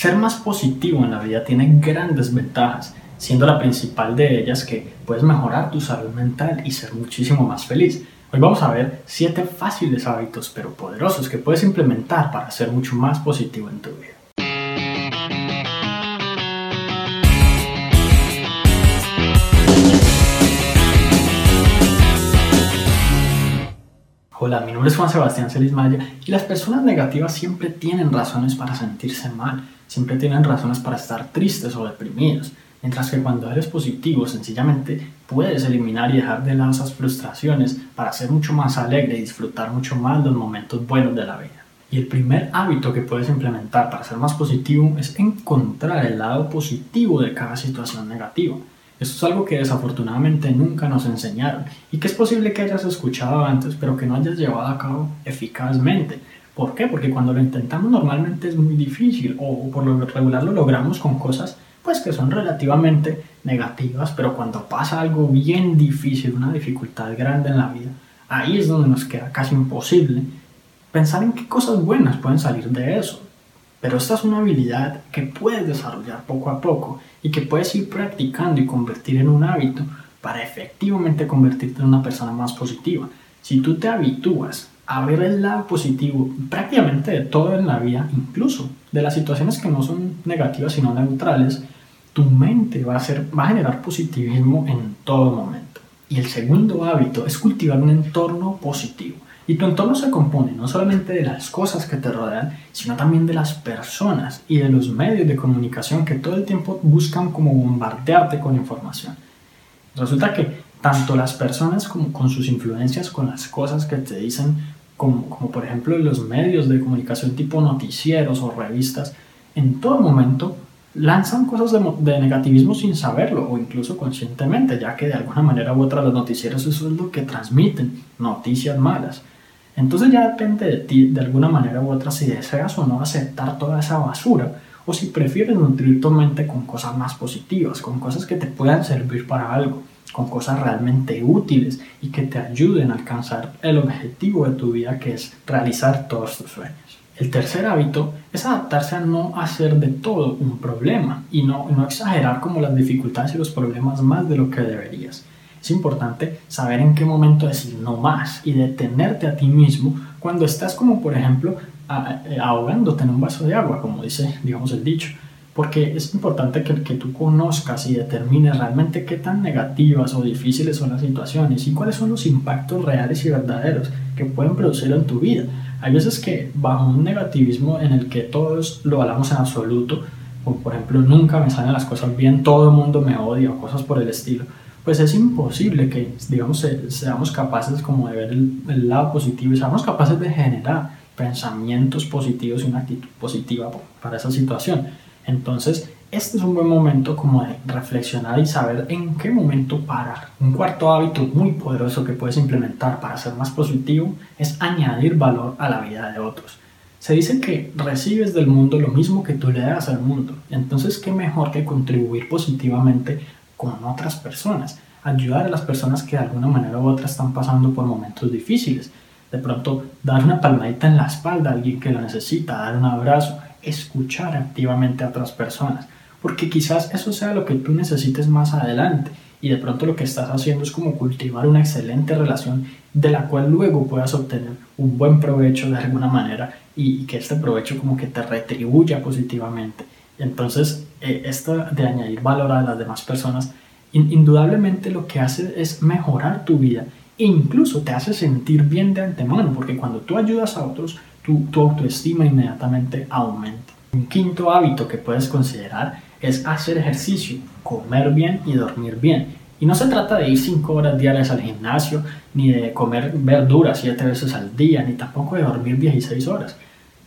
Ser más positivo en la vida tiene grandes ventajas, siendo la principal de ellas que puedes mejorar tu salud mental y ser muchísimo más feliz. Hoy vamos a ver 7 fáciles hábitos pero poderosos que puedes implementar para ser mucho más positivo en tu vida. Hola, mi nombre es Juan Sebastián Celis Maya y las personas negativas siempre tienen razones para sentirse mal, siempre tienen razones para estar tristes o deprimidos, mientras que cuando eres positivo sencillamente puedes eliminar y dejar de lado esas frustraciones para ser mucho más alegre y disfrutar mucho más los momentos buenos de la vida. Y el primer hábito que puedes implementar para ser más positivo es encontrar el lado positivo de cada situación negativa. Esto es algo que desafortunadamente nunca nos enseñaron y que es posible que hayas escuchado antes pero que no hayas llevado a cabo eficazmente. ¿Por qué? Porque cuando lo intentamos normalmente es muy difícil o por lo regular lo logramos con cosas pues que son relativamente negativas, pero cuando pasa algo bien difícil, una dificultad grande en la vida, ahí es donde nos queda casi imposible pensar en qué cosas buenas pueden salir de eso. Pero esta es una habilidad que puedes desarrollar poco a poco y que puedes ir practicando y convertir en un hábito para efectivamente convertirte en una persona más positiva. Si tú te habitúas a ver el lado positivo prácticamente de todo en la vida, incluso de las situaciones que no son negativas sino neutrales, tu mente va a, ser, va a generar positivismo en todo momento. Y el segundo hábito es cultivar un entorno positivo. Y tu entorno se compone no solamente de las cosas que te rodean, sino también de las personas y de los medios de comunicación que todo el tiempo buscan como bombardearte con información. Resulta que tanto las personas como con sus influencias, con las cosas que te dicen, como, como por ejemplo los medios de comunicación tipo noticieros o revistas, en todo momento lanzan cosas de, de, negativismo sin saberlo o incluso conscientemente, ya que de alguna manera u otra los noticieros eso es lo que transmiten, noticias malas. Entonces ya depende de ti, de alguna manera u otra, si deseas o no aceptar toda esa basura o si prefieres nutrir tu mente con cosas más positivas, con cosas que te puedan servir para algo, con cosas realmente útiles y que te ayuden a alcanzar el objetivo de tu vida que es realizar todos tus sueños. El tercer hábito es adaptarse a no hacer de todo un problema y no, no exagerar como las dificultades y los problemas más de lo que deberías. Es importante saber en qué momento decir no más y detenerte a ti mismo cuando estás como por ejemplo eh, ahogándote en un vaso de agua, como dice digamos el dicho. Porque es importante que, que tú conozcas y determines realmente qué tan negativas o difíciles son las situaciones y cuáles son los impactos reales y verdaderos que pueden producir en tu vida. Hay veces que bajo un negativismo en el que todos lo hablamos en absoluto, como por ejemplo nunca me salen las cosas bien, todo el mundo me odia o cosas por el estilo, pues es imposible que, digamos, seamos capaces como de ver el, lado positivo y seamos capaces de generar pensamientos positivos y una actitud positiva para esa situación. Entonces, este es un buen momento como de reflexionar y saber en qué momento parar. Un cuarto hábito muy poderoso que puedes implementar para ser más positivo es añadir valor a la vida de otros. Se dice que recibes del mundo lo mismo que tú le das al mundo. Entonces, ¿qué mejor que contribuir positivamente con otras personas, ayudar a las personas que de alguna manera u otra están pasando por momentos difíciles. De pronto, dar una palmadita en la espalda a alguien que lo necesita, dar un abrazo, escuchar activamente a otras personas, porque quizás eso sea lo que tú necesites más adelante y de pronto lo que estás haciendo es como cultivar una excelente relación de la cual luego puedas obtener un buen provecho de alguna manera y, que este provecho como que te retribuya positivamente. Entonces, eh, esto de añadir valor a las demás personas, indudablemente lo que hace es mejorar tu vida e incluso te hace sentir bien de antemano, porque cuando tú ayudas a otros, tu, autoestima inmediatamente aumenta. Un quinto hábito que puedes considerar es hacer ejercicio, comer bien y dormir bien. Y no se trata de ir 5 horas diarias al gimnasio, ni de comer verduras 7 veces al día, ni tampoco de dormir 16 horas.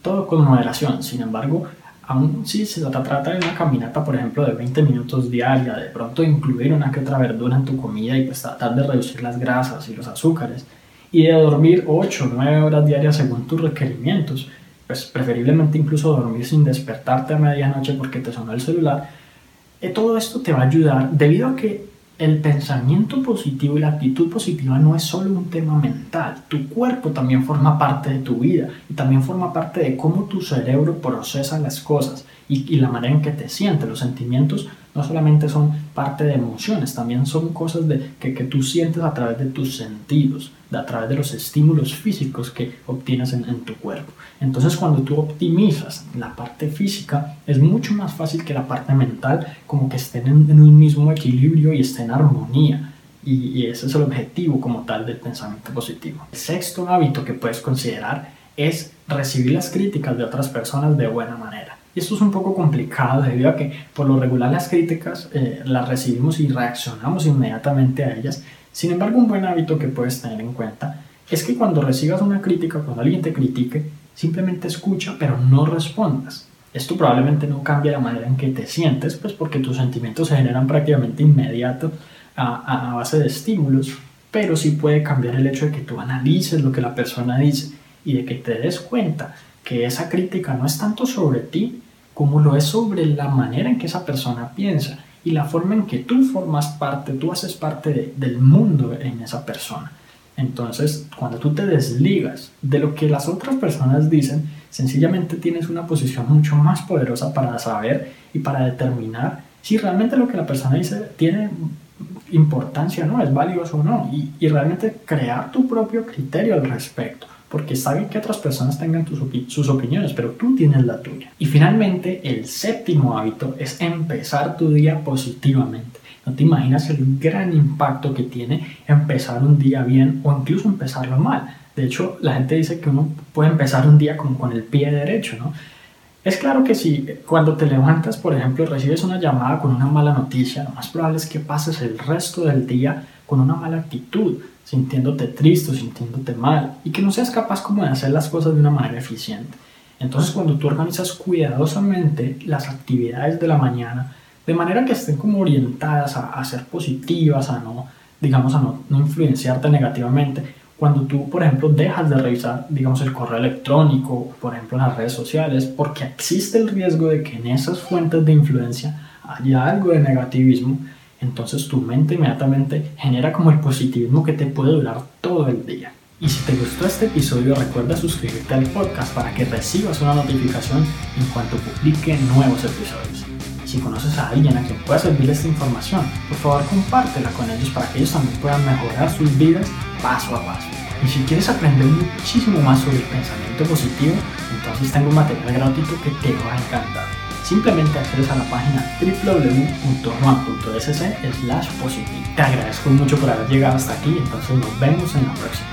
Todo con moderación. Sin embargo, aún si se trata de una caminata, por ejemplo, de 20 minutos diaria, de pronto incluir una que otra verdura en tu comida y pues tratar de reducir las grasas y los azúcares, y de dormir 8 o 9 horas diarias según tus requerimientos, pues preferiblemente incluso dormir sin despertarte a medianoche porque te sonó el celular, eh, todo esto te va a ayudar debido a que el pensamiento positivo y la actitud positiva no es solo un tema mental, tu cuerpo también forma parte de tu vida y también forma parte de cómo tu cerebro procesa las cosas. y, la manera en que te sientes. Los sentimientos no solamente son parte de emociones, también son cosas de, que, tú sientes a través de tus sentidos, de, a través de los estímulos físicos que obtienes en, tu cuerpo. Entonces cuando tú optimizas la parte física, es mucho más fácil que la parte mental como que estén en, en un mismo equilibrio y estén en armonía. Y, ese es el objetivo como tal del pensamiento positivo. El sexto hábito que puedes considerar es recibir las críticas de otras personas de buena manera. Y esto es un poco complicado debido a que por lo regular las críticas eh, las recibimos y reaccionamos inmediatamente a ellas. Sin embargo, un buen hábito que puedes tener en cuenta es que cuando recibas una crítica, cuando alguien te critique, simplemente escucha pero no respondas. Esto probablemente no cambia la manera en que te sientes, pues porque tus sentimientos se generan prácticamente inmediato a, a base de estímulos, pero sí puede cambiar el hecho de que tú analices lo que la persona dice y de que te des cuenta que esa crítica no es tanto sobre ti como lo es sobre la manera en que esa persona piensa y la forma en que tú formas parte, tú haces parte del mundo en esa persona. Entonces, cuando tú te desligas de lo que las otras personas dicen, sencillamente tienes una posición mucho más poderosa para saber y para determinar si realmente lo que la persona dice tiene importancia o no, es valioso o no, y, y realmente crear tu propio criterio al respecto porque está bien que otras personas tengan sus opiniones, pero tú tienes la tuya. Y finalmente, el séptimo hábito es empezar tu día positivamente. No te imaginas el gran impacto que tiene empezar un día bien o incluso empezarlo mal. De hecho, la gente dice que uno puede empezar un día como con el pie derecho, ¿no? Es claro que si cuando te levantas, por ejemplo, recibes una llamada con una mala noticia, lo más probable es que pases el resto del día con una mala actitud, sintiéndote triste sintiéndote mal y que no seas capaz como de hacer las cosas de una manera eficiente. Entonces cuando tú organizas cuidadosamente las actividades de la mañana, de manera que estén como orientadas a, a ser positivas, a no, digamos, a no, no, influenciarte negativamente, cuando tú, por ejemplo, dejas de revisar, digamos, el correo electrónico, por ejemplo, las redes sociales, porque existe el riesgo de que en esas fuentes de influencia haya algo de negativismo, entonces tu mente inmediatamente genera como el positivismo que te puede durar todo el día. Y si te gustó este episodio, recuerda suscribirte al podcast para que recibas una notificación en cuanto publique nuevos episodios. Si conoces a alguien a quien pueda servir esta información, por favor compártela con ellos para que ellos también puedan mejorar sus vidas paso a paso. Y si quieres aprender muchísimo más sobre el pensamiento positivo, entonces tengo un material gratuito que te va a encantar simplemente accedes a la página www.juan.sc slash. Te agradezco mucho por haber llegado hasta aquí, entonces nos vemos en la próxima.